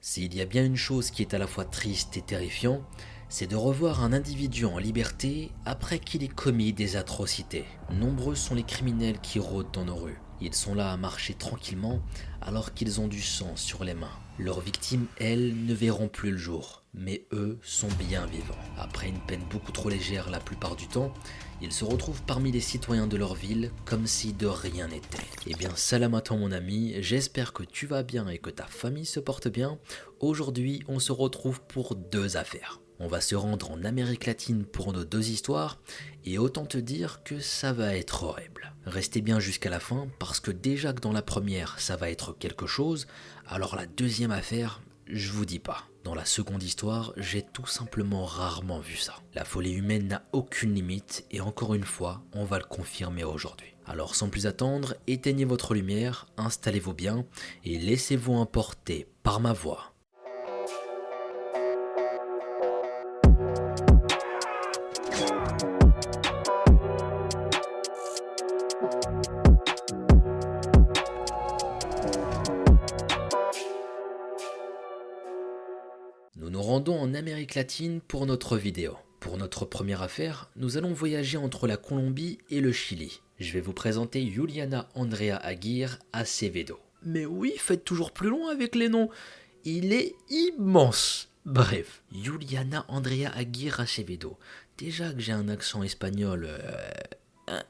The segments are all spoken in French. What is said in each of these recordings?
S'il y a bien une chose qui est à la fois triste et terrifiant, c'est de revoir un individu en liberté après qu'il ait commis des atrocités. Nombreux sont les criminels qui rôdent dans nos rues. Ils sont là à marcher tranquillement alors qu'ils ont du sang sur les mains. Leurs victimes, elles, ne verront plus le jour, mais eux sont bien vivants. Après une peine beaucoup trop légère la plupart du temps, ils se retrouvent parmi les citoyens de leur ville comme si de rien n'était. Eh bien, salam à toi mon ami, j'espère que tu vas bien et que ta famille se porte bien. Aujourd'hui, on se retrouve pour deux affaires. On va se rendre en Amérique latine pour nos deux histoires, et autant te dire que ça va être horrible. Restez bien jusqu'à la fin, parce que déjà que dans la première, ça va être quelque chose, alors la deuxième affaire, je vous dis pas. Dans la seconde histoire, j'ai tout simplement rarement vu ça. La folie humaine n'a aucune limite, et encore une fois, on va le confirmer aujourd'hui. Alors sans plus attendre, éteignez votre lumière, installez-vous bien, et laissez-vous emporter par ma voix. Latine pour notre vidéo. Pour notre première affaire, nous allons voyager entre la Colombie et le Chili. Je vais vous présenter Juliana Andrea Aguirre Acevedo. Mais oui, faites toujours plus loin avec les noms. Il est immense. Bref, Juliana Andrea Aguirre Acevedo. Déjà que j'ai un accent espagnol euh, hein,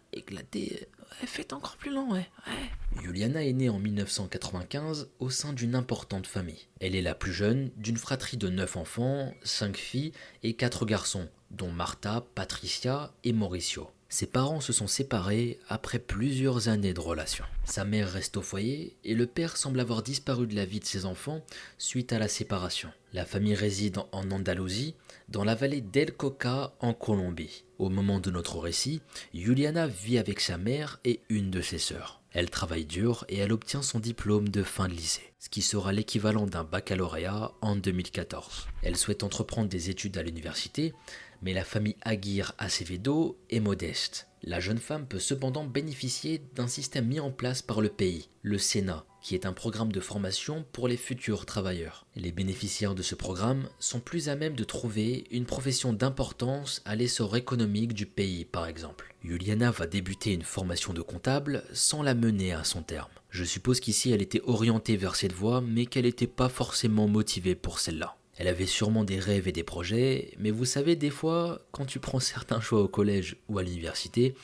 faites encore plus long, ouais. ouais. Juliana est née en 1995 au sein d'une importante famille. Elle est la plus jeune d'une fratrie de 9 enfants, 5 filles et 4 garçons, dont Martha, Patricia et Mauricio. Ses parents se sont séparés après plusieurs années de relation. Sa mère reste au foyer et le père semble avoir disparu de la vie de ses enfants suite à la séparation. La famille réside en Andalousie, dans la vallée d'El Coca en Colombie. Au moment de notre récit, Juliana vit avec sa mère et une de ses sœurs. Elle travaille dur et elle obtient son diplôme de fin de lycée, ce qui sera l'équivalent d'un baccalauréat en 2014. Elle souhaite entreprendre des études à l'université, mais la famille Aguirre Acevedo est modeste. La jeune femme peut cependant bénéficier d'un système mis en place par le pays, le Sénat, qui est un programme de formation pour les futurs travailleurs. Les bénéficiaires de ce programme sont plus à même de trouver une profession d'importance à l'essor économique du pays, par exemple. Juliana va débuter une formation de comptable sans la mener à son terme. Je suppose qu'ici elle était orientée vers cette voie, mais qu'elle n'était pas forcément motivée pour celle-là. Elle avait sûrement des rêves et des projets, mais vous savez, des fois, quand tu prends certains choix au collège ou à l'université,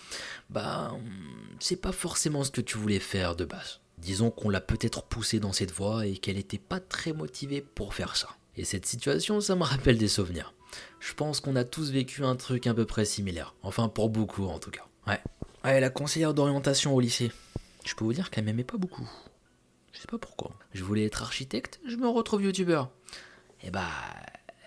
bah, c'est pas forcément ce que tu voulais faire de base. Disons qu'on l'a peut-être poussée dans cette voie et qu'elle n'était pas très motivée pour faire ça. Et cette situation, ça me rappelle des souvenirs. Je pense qu'on a tous vécu un truc à peu près similaire. Enfin, pour beaucoup en tout cas. Ouais. Ouais, la conseillère d'orientation au lycée. Je peux vous dire qu'elle m'aimait pas beaucoup. Je sais pas pourquoi. Je voulais être architecte, je me retrouve youtubeur. Et bah,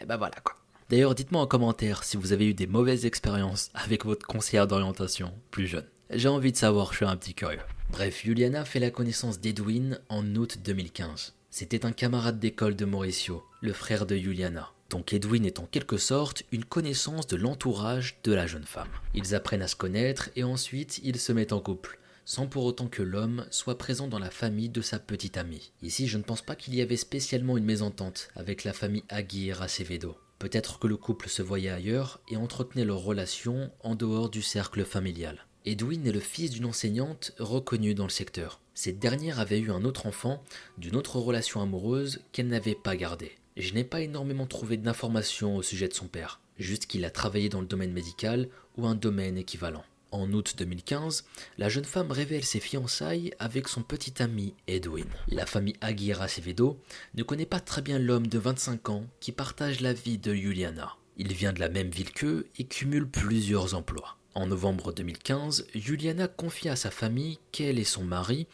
et bah voilà quoi. D'ailleurs, dites-moi en commentaire si vous avez eu des mauvaises expériences avec votre conseillère d'orientation plus jeune. J'ai envie de savoir, je suis un petit curieux. Bref, Juliana fait la connaissance d'Edwin en août 2015. C'était un camarade d'école de Mauricio, le frère de Juliana. Donc Edwin est en quelque sorte une connaissance de l'entourage de la jeune femme. Ils apprennent à se connaître et ensuite ils se mettent en couple sans pour autant que l'homme soit présent dans la famille de sa petite amie. Ici, je ne pense pas qu'il y avait spécialement une mésentente avec la famille Aguirre Acevedo. Peut-être que le couple se voyait ailleurs et entretenait leur relation en dehors du cercle familial. Edwin est le fils d'une enseignante reconnue dans le secteur. Cette dernière avait eu un autre enfant d'une autre relation amoureuse qu'elle n'avait pas gardée. Je n'ai pas énormément trouvé d'informations au sujet de son père, juste qu'il a travaillé dans le domaine médical ou un domaine équivalent. En août 2015, la jeune femme révèle ses fiançailles avec son petit ami Edwin. La famille Aguirre Acevedo ne connaît pas très bien l'homme de 25 ans qui partage la vie de Juliana. Il vient de la même ville qu'eux et cumule plusieurs emplois. En novembre 2015, Juliana confie à sa famille qu'elle et son mari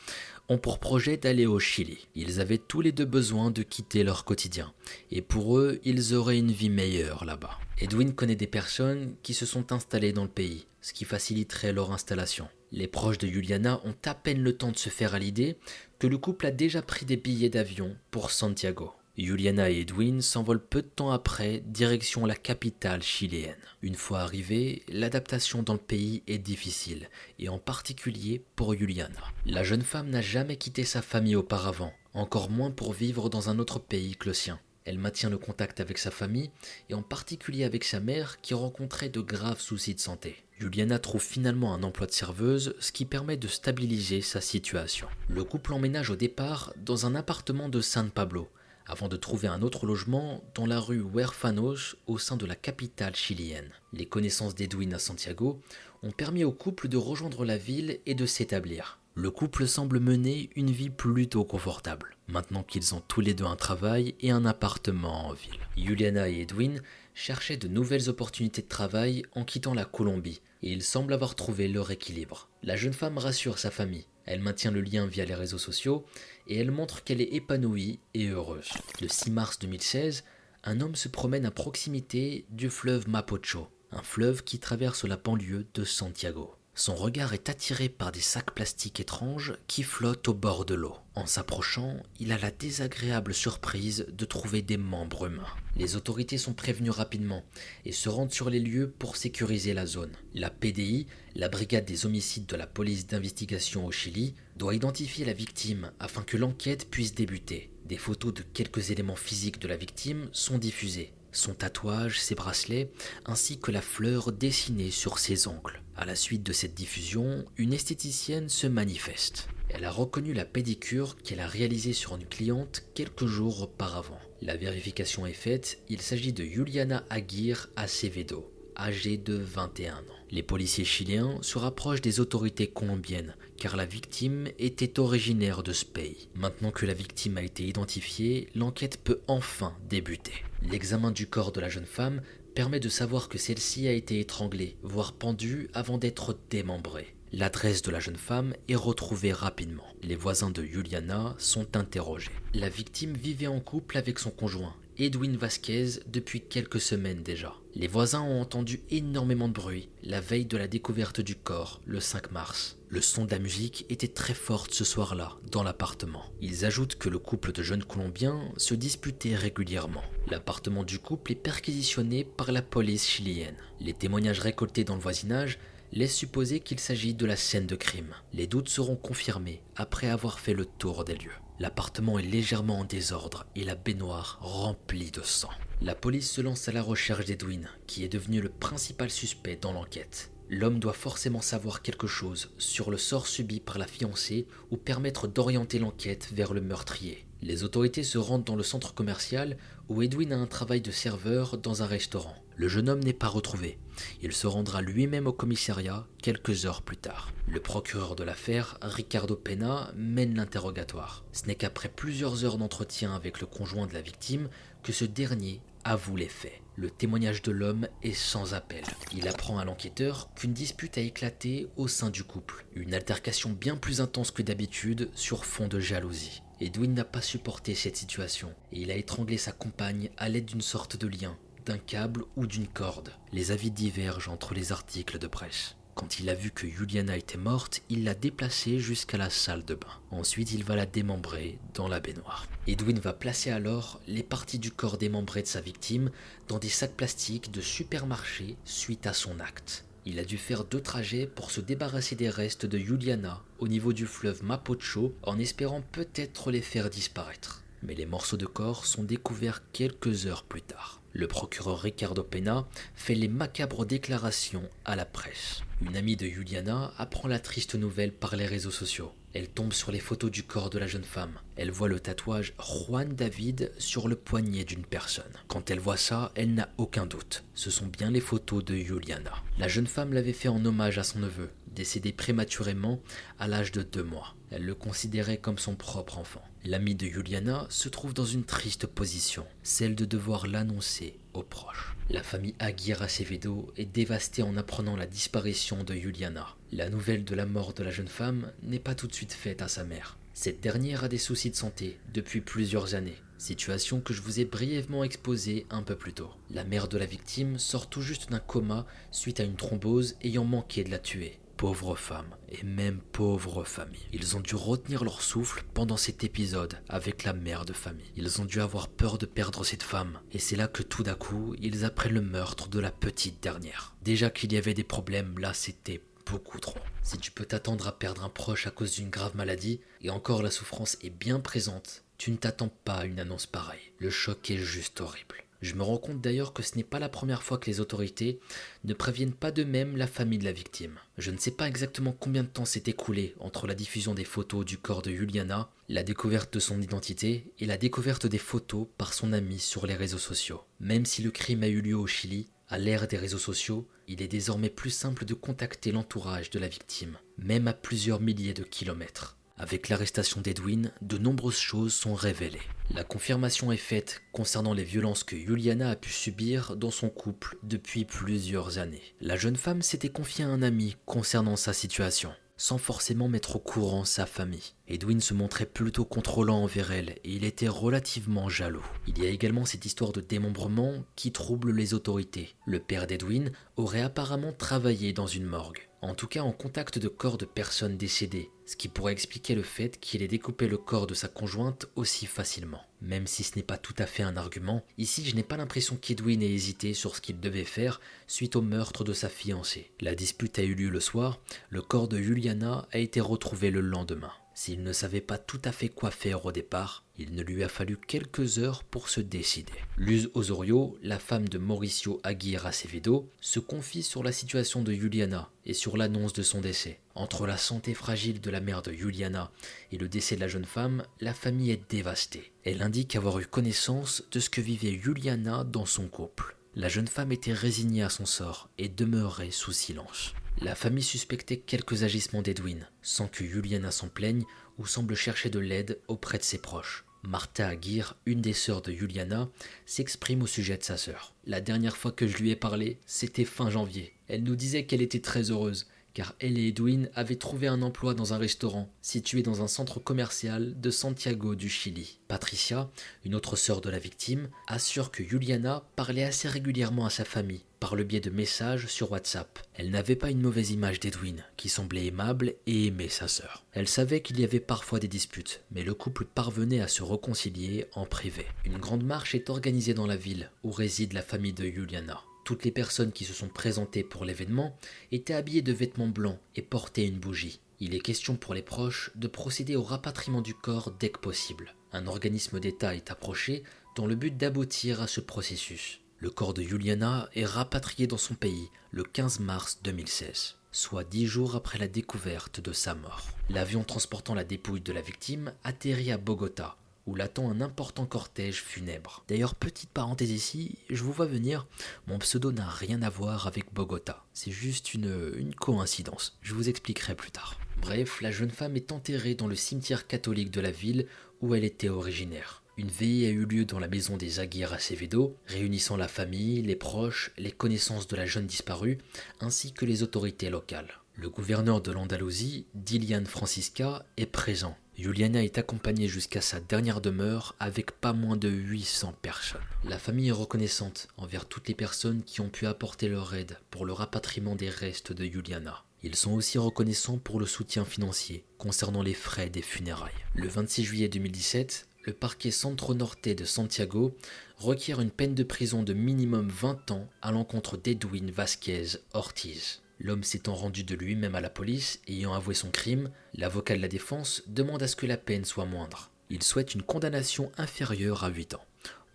ont pour projet d'aller au Chili. Ils avaient tous les deux besoin de quitter leur quotidien, et pour eux, ils auraient une vie meilleure là-bas. Edwin connaît des personnes qui se sont installées dans le pays, ce qui faciliterait leur installation. Les proches de Juliana ont à peine le temps de se faire à l'idée que le couple a déjà pris des billets d'avion pour Santiago. Juliana et Edwin s'envolent peu de temps après, direction la capitale chiléenne. Une fois arrivés, l'adaptation dans le pays est difficile, et en particulier pour Juliana. La jeune femme n'a jamais quitté sa famille auparavant, encore moins pour vivre dans un autre pays que le sien. Elle maintient le contact avec sa famille et en particulier avec sa mère qui rencontrait de graves soucis de santé. Juliana trouve finalement un emploi de serveuse, ce qui permet de stabiliser sa situation. Le couple emménage au départ dans un appartement de San Pablo, avant de trouver un autre logement dans la rue Huerfanos au sein de la capitale chilienne. Les connaissances d'Edwin à Santiago ont permis au couple de rejoindre la ville et de s'établir. Le couple semble mener une vie plutôt confortable, maintenant qu'ils ont tous les deux un travail et un appartement en ville. Juliana et Edwin cherchaient de nouvelles opportunités de travail en quittant la Colombie, et ils semblent avoir trouvé leur équilibre. La jeune femme rassure sa famille, elle maintient le lien via les réseaux sociaux, et elle montre qu'elle est épanouie et heureuse. Le 6 mars 2016, un homme se promène à proximité du fleuve Mapocho, un fleuve qui traverse la banlieue de Santiago. Son regard est attiré par des sacs plastiques étranges qui flottent au bord de l'eau. En s'approchant, il a la désagréable surprise de trouver des membres humains. Les autorités sont prévenues rapidement et se rendent sur les lieux pour sécuriser la zone. La PDI, la brigade des homicides de la police d'investigation au Chili, doit identifier la victime afin que l'enquête puisse débuter. Des photos de quelques éléments physiques de la victime sont diffusées son tatouage, ses bracelets, ainsi que la fleur dessinée sur ses ongles. À la suite de cette diffusion, une esthéticienne se manifeste. Elle a reconnu la pédicure qu'elle a réalisée sur une cliente quelques jours auparavant. La vérification est faite, il s'agit de Juliana Aguirre Acevedo, âgée de 21 ans. Les policiers chiliens se rapprochent des autorités colombiennes car la victime était originaire de ce pays. Maintenant que la victime a été identifiée, l'enquête peut enfin débuter. L'examen du corps de la jeune femme permet de savoir que celle-ci a été étranglée, voire pendue avant d'être démembrée. L'adresse de la jeune femme est retrouvée rapidement. Les voisins de Juliana sont interrogés. La victime vivait en couple avec son conjoint Edwin Vasquez depuis quelques semaines déjà. Les voisins ont entendu énormément de bruit la veille de la découverte du corps, le 5 mars. Le son de la musique était très forte ce soir-là, dans l'appartement. Ils ajoutent que le couple de jeunes Colombiens se disputait régulièrement. L'appartement du couple est perquisitionné par la police chilienne. Les témoignages récoltés dans le voisinage laissent supposer qu'il s'agit de la scène de crime. Les doutes seront confirmés après avoir fait le tour des lieux. L'appartement est légèrement en désordre et la baignoire remplie de sang. La police se lance à la recherche d'Edwin, qui est devenu le principal suspect dans l'enquête. L'homme doit forcément savoir quelque chose sur le sort subi par la fiancée ou permettre d'orienter l'enquête vers le meurtrier. Les autorités se rendent dans le centre commercial où Edwin a un travail de serveur dans un restaurant. Le jeune homme n'est pas retrouvé. Il se rendra lui-même au commissariat quelques heures plus tard. Le procureur de l'affaire, Ricardo Pena, mène l'interrogatoire. Ce n'est qu'après plusieurs heures d'entretien avec le conjoint de la victime que ce dernier avoue les faits. Le témoignage de l'homme est sans appel. Il apprend à l'enquêteur qu'une dispute a éclaté au sein du couple. Une altercation bien plus intense que d'habitude sur fond de jalousie. Edwin n'a pas supporté cette situation et il a étranglé sa compagne à l'aide d'une sorte de lien d'un câble ou d'une corde. Les avis divergent entre les articles de presse. Quand il a vu que Juliana était morte, il l'a déplacée jusqu'à la salle de bain. Ensuite, il va la démembrer dans la baignoire. Edwin va placer alors les parties du corps démembré de sa victime dans des sacs plastiques de supermarché suite à son acte. Il a dû faire deux trajets pour se débarrasser des restes de Juliana au niveau du fleuve Mapocho en espérant peut-être les faire disparaître. Mais les morceaux de corps sont découverts quelques heures plus tard. Le procureur Ricardo Pena fait les macabres déclarations à la presse. Une amie de Juliana apprend la triste nouvelle par les réseaux sociaux. Elle tombe sur les photos du corps de la jeune femme. Elle voit le tatouage Juan David sur le poignet d'une personne. Quand elle voit ça, elle n'a aucun doute. Ce sont bien les photos de Juliana. La jeune femme l'avait fait en hommage à son neveu, décédé prématurément à l'âge de deux mois. Elle le considérait comme son propre enfant. L'ami de Juliana se trouve dans une triste position, celle de devoir l'annoncer aux proches. La famille Aguirre Acevedo est dévastée en apprenant la disparition de Juliana. La nouvelle de la mort de la jeune femme n'est pas tout de suite faite à sa mère. Cette dernière a des soucis de santé depuis plusieurs années, situation que je vous ai brièvement exposée un peu plus tôt. La mère de la victime sort tout juste d'un coma suite à une thrombose ayant manqué de la tuer. Pauvres femmes, et même pauvres familles. Ils ont dû retenir leur souffle pendant cet épisode avec la mère de famille. Ils ont dû avoir peur de perdre cette femme, et c'est là que tout d'un coup, ils apprennent le meurtre de la petite dernière. Déjà qu'il y avait des problèmes, là c'était beaucoup trop. Si tu peux t'attendre à perdre un proche à cause d'une grave maladie, et encore la souffrance est bien présente, Tu ne t'attends pas à une annonce pareille. Le choc est juste horrible. Je me rends compte d'ailleurs que ce n'est pas la première fois que les autorités ne préviennent pas de même la famille de la victime. Je ne sais pas exactement combien de temps s'est écoulé entre la diffusion des photos du corps de Juliana, la découverte de son identité et la découverte des photos par son ami sur les réseaux sociaux. Même si le crime a eu lieu au Chili, à l'ère des réseaux sociaux, il est désormais plus simple de contacter l'entourage de la victime, même à plusieurs milliers de kilomètres. Avec l'arrestation d'Edwin, de nombreuses choses sont révélées. La confirmation est faite concernant les violences que Juliana a pu subir dans son couple depuis plusieurs années. La jeune femme s'était confiée à un ami concernant sa situation, sans forcément mettre au courant sa famille. Edwin se montrait plutôt contrôlant envers elle et il était relativement jaloux. Il y a également cette histoire de démembrement qui trouble les autorités. Le père d'Edwin aurait apparemment travaillé dans une morgue en tout cas en contact de corps de personnes décédées, ce qui pourrait expliquer le fait qu'il ait découpé le corps de sa conjointe aussi facilement. Même si ce n'est pas tout à fait un argument, ici je n'ai pas l'impression qu'Edwin ait hésité sur ce qu'il devait faire suite au meurtre de sa fiancée. La dispute a eu lieu le soir, le corps de Juliana a été retrouvé le lendemain. S'il ne savait pas tout à fait quoi faire au départ, il ne lui a fallu quelques heures pour se décider. Luz Osorio, la femme de Mauricio Aguirre Acevedo, se confie sur la situation de Juliana et sur l'annonce de son décès. Entre la santé fragile de la mère de Juliana et le décès de la jeune femme, la famille est dévastée. Elle indique avoir eu connaissance de ce que vivait Juliana dans son couple. La jeune femme était résignée à son sort et demeurait sous silence. La famille suspectait quelques agissements d'Edwin, sans que Juliana s'en plaigne ou semble chercher de l'aide auprès de ses proches. Martha Aguirre, une des sœurs de Juliana, s'exprime au sujet de sa sœur. La dernière fois que je lui ai parlé, c'était fin janvier. Elle nous disait qu'elle était très heureuse, car elle et Edwin avaient trouvé un emploi dans un restaurant situé dans un centre commercial de Santiago du Chili. Patricia, une autre sœur de la victime, assure que Juliana parlait assez régulièrement à sa famille par le biais de messages sur WhatsApp. Elle n'avait pas une mauvaise image d'Edwin, qui semblait aimable et aimait sa sœur. Elle savait qu'il y avait parfois des disputes, mais le couple parvenait à se réconcilier en privé. Une grande marche est organisée dans la ville où réside la famille de Juliana. Toutes les personnes qui se sont présentées pour l'événement étaient habillées de vêtements blancs et portaient une bougie. Il est question pour les proches de procéder au rapatriement du corps dès que possible. Un organisme d'État est approché dans le but d'aboutir à ce processus. Le corps de Juliana est rapatrié dans son pays le 15 mars 2016, soit dix jours après la découverte de sa mort. L'avion transportant la dépouille de la victime atterrit à Bogota, où l'attend un important cortège funèbre. D'ailleurs, petite parenthèse ici, je vous vois venir, mon pseudo n'a rien à voir avec Bogota. C'est juste une, une coïncidence. Je vous expliquerai plus tard. Bref, la jeune femme est enterrée dans le cimetière catholique de la ville où elle était originaire. Une veillée a eu lieu dans la maison des Aguirre Acevedo, réunissant la famille, les proches, les connaissances de la jeune disparue, ainsi que les autorités locales. Le gouverneur de l'Andalousie, Dilian Francisca, est présent. Juliana est accompagnée jusqu'à sa dernière demeure avec pas moins de 800 personnes. La famille est reconnaissante envers toutes les personnes qui ont pu apporter leur aide pour le rapatriement des restes de Juliana. Ils sont aussi reconnaissants pour le soutien financier concernant les frais des funérailles. Le 26 juillet 2017, le parquet Centro Norte de Santiago requiert une peine de prison de minimum 20 ans à l'encontre d'Edwin Vasquez Ortiz. L'homme s'étant rendu de lui-même à la police ayant avoué son crime, l'avocat de la défense demande à ce que la peine soit moindre. Il souhaite une condamnation inférieure à 8 ans.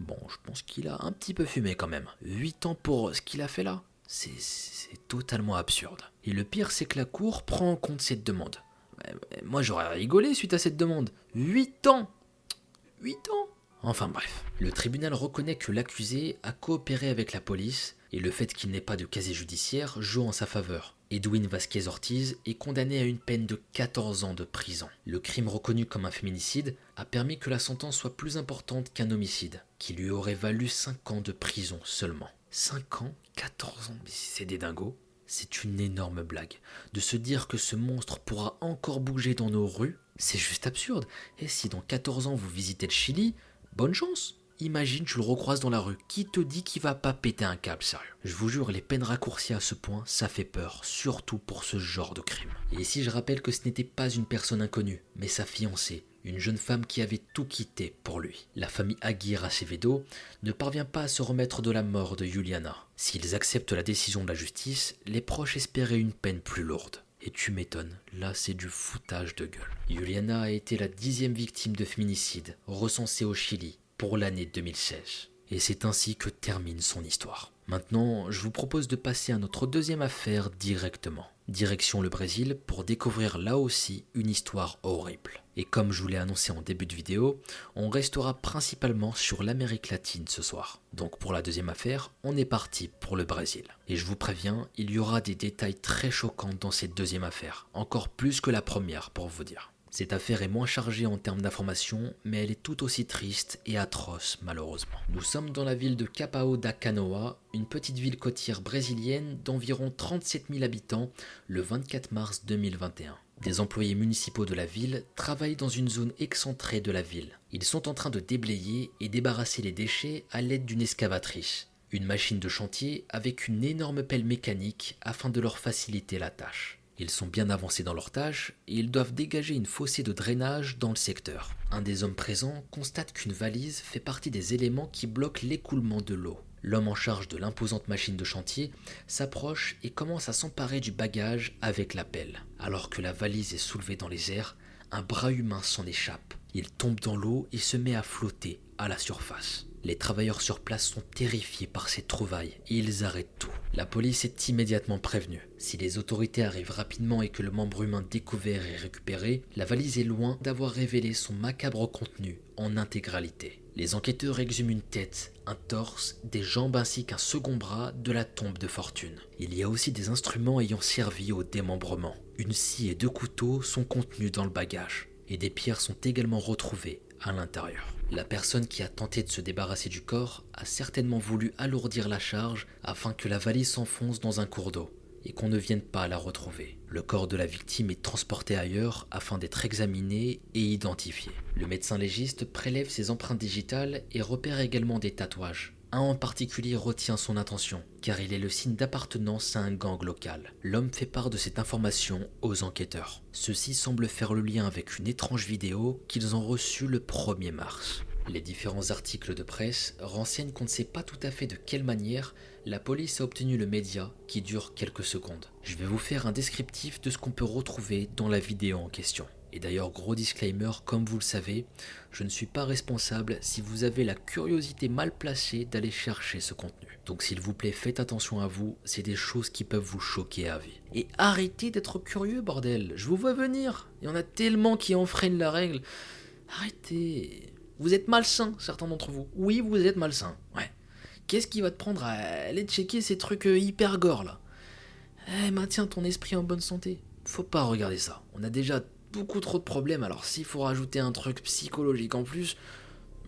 Bon, je pense qu'il a un petit peu fumé quand même. 8 ans pour ce qu'il a fait là C'est totalement absurde. Et le pire, c'est que la Cour prend en compte cette demande. Moi, j'aurais rigolé suite à cette demande. 8 ans 8 ans Enfin bref. Le tribunal reconnaît que l'accusé a coopéré avec la police et le fait qu'il n'ait pas de casier judiciaire joue en sa faveur. Edwin Vasquez Ortiz est condamné à une peine de 14 ans de prison. Le crime reconnu comme un féminicide a permis que la sentence soit plus importante qu'un homicide, qui lui aurait valu 5 ans de prison seulement. 5 ans 14 ans Mais c'est des dingos c'est une énorme blague. De se dire que ce monstre pourra encore bouger dans nos rues, c'est juste absurde. Et si dans 14 ans vous visitez le Chili, bonne chance. Imagine, tu le recroises dans la rue. Qui te dit qu'il va pas péter un câble, sérieux? Je vous jure, les peines raccourcies à ce point, ça fait peur, surtout pour ce genre de crime. Et ici, je rappelle que ce n'était pas une personne inconnue, mais sa fiancée, une jeune femme qui avait tout quitté pour lui. La famille Aguirre Acevedo ne parvient pas à se remettre de la mort de Juliana. S'ils acceptent la décision de la justice, les proches espéraient une peine plus lourde. Et tu m'étonnes, là c'est du foutage de gueule. Juliana a été la dixième victime de féminicide recensée au Chili pour l'année 2016. Et c'est ainsi que termine son histoire. Maintenant, je vous propose de passer à notre deuxième affaire directement. Direction le Brésil pour découvrir là aussi une histoire horrible. Et comme je vous l'ai annoncé en début de vidéo, on restera principalement sur l'Amérique latine ce soir. Donc pour la deuxième affaire, on est parti pour le Brésil. Et je vous préviens, il y aura des détails très choquants dans cette deuxième affaire, encore plus que la première pour vous dire. Cette affaire est moins chargée en termes d'informations, mais elle est tout aussi triste et atroce malheureusement. Nous sommes dans la ville de Capao da Canoa, une petite ville côtière brésilienne d'environ 37 000 habitants, le 24 mars 2021. Des employés municipaux de la ville travaillent dans une zone excentrée de la ville. Ils sont en train de déblayer et débarrasser les déchets à l'aide d'une excavatrice, une machine de chantier avec une énorme pelle mécanique afin de leur faciliter la tâche. Ils sont bien avancés dans leur tâche et ils doivent dégager une fossée de drainage dans le secteur. Un des hommes présents constate qu'une valise fait partie des éléments qui bloquent l'écoulement de l'eau. L'homme en charge de l'imposante machine de chantier s'approche et commence à s'emparer du bagage avec la pelle. Alors que la valise est soulevée dans les airs, un bras humain s'en échappe. Il tombe dans l'eau et se met à flotter à la surface. Les travailleurs sur place sont terrifiés par ces trouvailles et ils arrêtent tout. La police est immédiatement prévenue. Si les autorités arrivent rapidement et que le membre humain découvert est récupéré, la valise est loin d'avoir révélé son macabre contenu en intégralité. Les enquêteurs exhument une tête, un torse, des jambes ainsi qu'un second bras de la tombe de fortune. Il y a aussi des instruments ayant servi au démembrement. Une scie et deux couteaux sont contenus dans le bagage, et des pierres sont également retrouvées à l'intérieur. La personne qui a tenté de se débarrasser du corps a certainement voulu alourdir la charge afin que la valise s'enfonce dans un cours d'eau et qu'on ne vienne pas la retrouver. Le corps de la victime est transporté ailleurs afin d'être examiné et identifié. Le médecin légiste prélève ses empreintes digitales et repère également des tatouages. Un en particulier retient son attention, car il est le signe d'appartenance à un gang local. L'homme fait part de cette information aux enquêteurs. Ceux-ci semblent faire le lien avec une étrange vidéo qu'ils ont reçue le 1er mars. Les différents articles de presse renseignent qu'on ne sait pas tout à fait de quelle manière la police a obtenu le média qui dure quelques secondes. Je vais vous faire un descriptif de ce qu'on peut retrouver dans la vidéo en question. Et d'ailleurs, gros disclaimer, comme vous le savez, je ne suis pas responsable si vous avez la curiosité mal placée d'aller chercher ce contenu. Donc s'il vous plaît, faites attention à vous, c'est des choses qui peuvent vous choquer à vie. Et arrêtez d'être curieux, bordel, je vous vois venir. Il y en a tellement qui enfreignent la règle. Arrêtez. Vous êtes malsain, certains d'entre vous. Oui, vous êtes malsain. Ouais. Qu'est-ce qui va te prendre à aller checker ces trucs euh, hyper gore là? Eh, maintiens ton esprit en bonne santé. Faut pas regarder ça. On a déjà beaucoup trop de problèmes, alors s'il faut rajouter un truc psychologique en plus,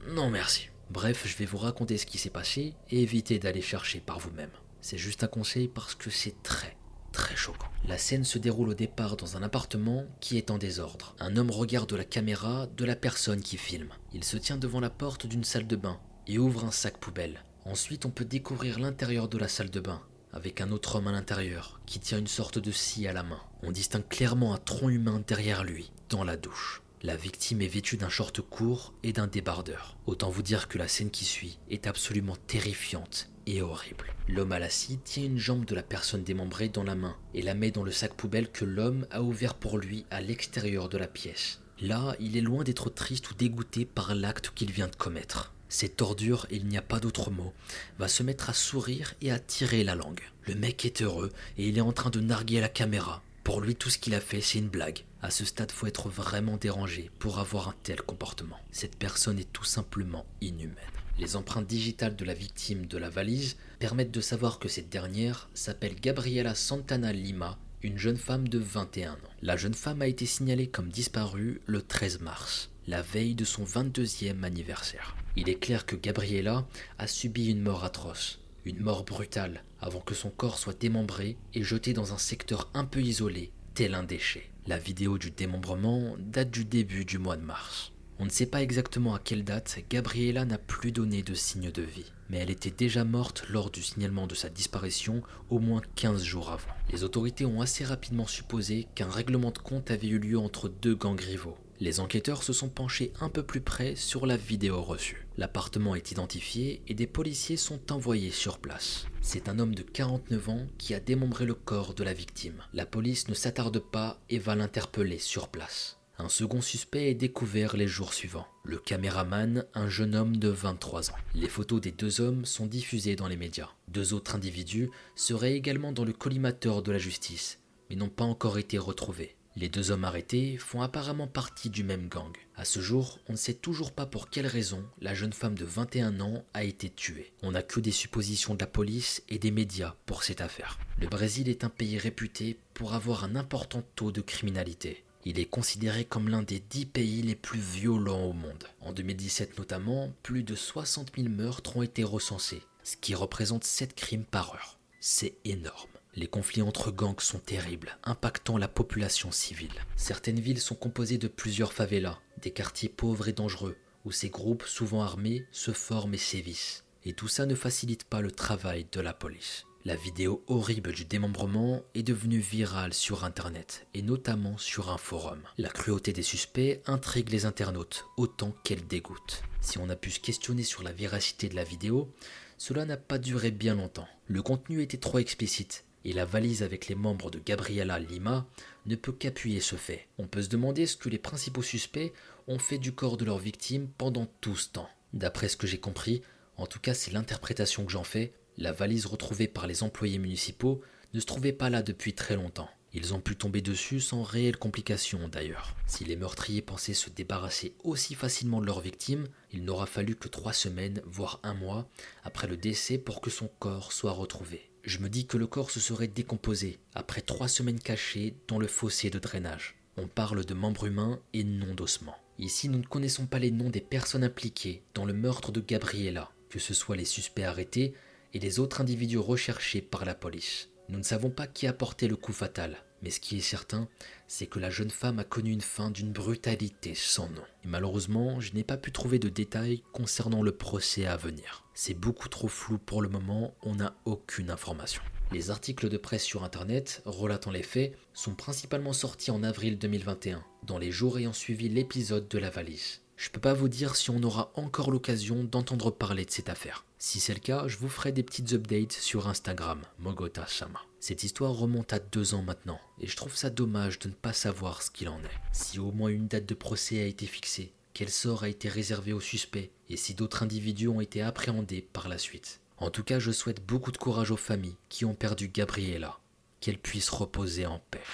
non merci. Bref, je vais vous raconter ce qui s'est passé et éviter d'aller chercher par vous-même. C'est juste un conseil parce que c'est très, très choquant. La scène se déroule au départ dans un appartement qui est en désordre. Un homme regarde la caméra de la personne qui filme. Il se tient devant la porte d'une salle de bain et ouvre un sac poubelle. Ensuite, on peut découvrir l'intérieur de la salle de bain avec un autre homme à l'intérieur qui tient une sorte de scie à la main. On distingue clairement un tronc humain derrière lui, dans la douche. La victime est vêtue d'un short court et d'un débardeur. Autant vous dire que la scène qui suit est absolument terrifiante et horrible. L'homme à la scie tient une jambe de la personne démembrée dans la main et la met dans le sac poubelle que l'homme a ouvert pour lui à l'extérieur de la pièce. Là, il est loin d'être triste ou dégoûté par l'acte qu'il vient de commettre. Cette ordure, il n'y a pas d'autre mot, va se mettre à sourire et à tirer la langue. Le mec est heureux et il est en train de narguer la caméra. Pour lui, tout ce qu'il a fait, c'est une blague. À ce stade, faut être vraiment dérangé pour avoir un tel comportement. Cette personne est tout simplement inhumaine. Les empreintes digitales de la victime de la valise permettent de savoir que cette dernière s'appelle Gabriela Santana Lima, une jeune femme de 21 ans. La jeune femme a été signalée comme disparue le 13 mars, la veille de son 22e anniversaire. Il est clair que Gabriela a subi une mort atroce, une mort brutale, avant que son corps soit démembré et jeté dans un secteur un peu isolé, tel un déchet. La vidéo du démembrement date du début du mois de mars. On ne sait pas exactement à quelle date Gabriela n'a plus donné de signe de vie, mais elle était déjà morte lors du signalement de sa disparition au moins 15 jours avant. Les autorités ont assez rapidement supposé qu'un règlement de compte avait eu lieu entre deux gangs rivaux, Les enquêteurs se sont penchés un peu plus près sur la vidéo reçue. L'appartement est identifié et des policiers sont envoyés sur place. C'est un homme de 49 ans qui a démembré le corps de la victime. La police ne s'attarde pas et va l'interpeller sur place. Un second suspect est découvert les jours suivants. Le caméraman, un jeune homme de 23 ans. Les photos des deux hommes sont diffusées dans les médias. Deux autres individus seraient également dans le collimateur de la justice, mais n'ont pas encore été retrouvés. Les deux hommes arrêtés font apparemment partie du même gang. À ce jour, on ne sait toujours pas pour quelle raison la jeune femme de 21 ans a été tuée. On n'a que des suppositions de la police et des médias pour cette affaire. Le Brésil est un pays réputé pour avoir un important taux de criminalité. Il est considéré comme l'un des dix pays les plus violents au monde. En 2017 notamment, plus de 60 000 meurtres ont été recensés, ce qui représente 7 crimes par heure. C'est énorme. Les conflits entre gangs sont terribles, impactant la population civile. Certaines villes sont composées de plusieurs favelas, des quartiers pauvres et dangereux, où ces groupes, souvent armés, se forment et sévissent. Et tout ça ne facilite pas le travail de la police. La vidéo horrible du démembrement est devenue virale sur Internet, et notamment sur un forum. La cruauté des suspects intrigue les internautes, autant qu'elle dégoûte. Si on a pu se questionner sur la véracité de la vidéo, cela n'a pas duré bien longtemps. Le contenu était trop explicite, et la valise avec les membres de Gabriela Lima ne peut qu'appuyer ce fait. On peut se demander ce que les principaux suspects ont fait du corps de leur victime pendant tout ce temps. D'après ce que j'ai compris, en tout cas c'est l'interprétation que j'en fais, la valise retrouvée par les employés municipaux ne se trouvait pas là depuis très longtemps. Ils ont pu tomber dessus sans réelles complications d'ailleurs. Si les meurtriers pensaient se débarrasser aussi facilement de leur victime, il n'aura fallu que trois semaines, voire un mois, après le décès pour que son corps soit retrouvé. Je me dis que le corps se serait décomposé après trois semaines cachées dans le fossé de drainage. On parle de membres humains et non d'ossements. Ici, nous ne connaissons pas les noms des personnes impliquées dans le meurtre de Gabriela, que ce soit les suspects arrêtés et les autres individus recherchés par la police. Nous ne savons pas qui a porté le coup fatal, mais ce qui est certain, c'est que la jeune femme a connu une fin d'une brutalité sans nom. Malheureusement, je n'ai pas pu trouver de détails concernant le procès à venir. C'est beaucoup trop flou pour le moment, on n'a aucune information. Les articles de presse sur Internet relatant les faits sont principalement sortis en avril 2021, dans les jours ayant suivi l'épisode de la valise. Je peux pas vous dire si on aura encore l'occasion d'entendre parler de cette affaire. Si c'est le cas, je vous ferai des petites updates sur Instagram, Mogota Sama. Cette histoire remonte à deux ans maintenant, et je trouve ça dommage de ne pas savoir ce qu'il en est. Si au moins une date de procès a été fixée, quel sort a été réservé aux suspects, et si d'autres individus ont été appréhendés par la suite. En tout cas, je souhaite beaucoup de courage aux familles qui ont perdu Gabriella, qu'elle puisse reposer en paix.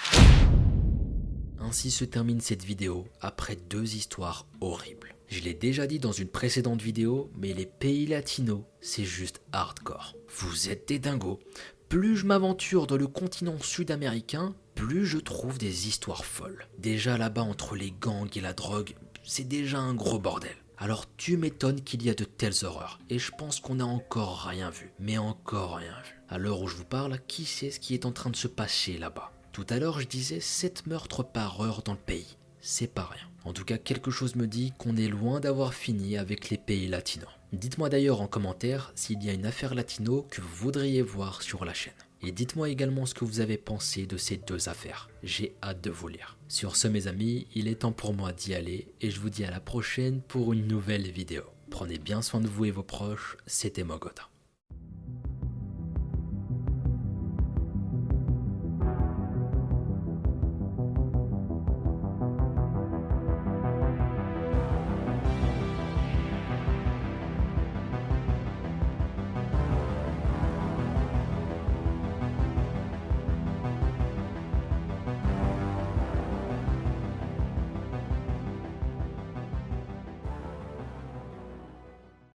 Ainsi se termine cette vidéo après deux histoires horribles. Je l'ai déjà dit dans une précédente vidéo, mais les pays latinos, c'est juste hardcore. Vous êtes des dingos. Plus je m'aventure dans le continent sud-américain, plus je trouve des histoires folles. Déjà là-bas entre les gangs et la drogue, c'est déjà un gros bordel. Alors tu m'étonnes qu'il y a de telles horreurs. Et je pense qu'on n'a encore rien vu. Mais encore rien vu. À l'heure où je vous parle, qui sait ce qui est en train de se passer là-bas? Tout à l'heure, je disais 7 meurtres par heure dans le pays. C'est pas rien. En tout cas, quelque chose me dit qu'on est loin d'avoir fini avec les pays latinos. Dites-moi d'ailleurs en commentaire s'il y a une affaire latino que vous voudriez voir sur la chaîne. Et dites-moi également ce que vous avez pensé de ces deux affaires. J'ai hâte de vous lire. Sur ce mes amis, il est temps pour moi d'y aller et je vous dis à la prochaine pour une nouvelle vidéo. Prenez bien soin de vous et vos proches, c'était Mogota.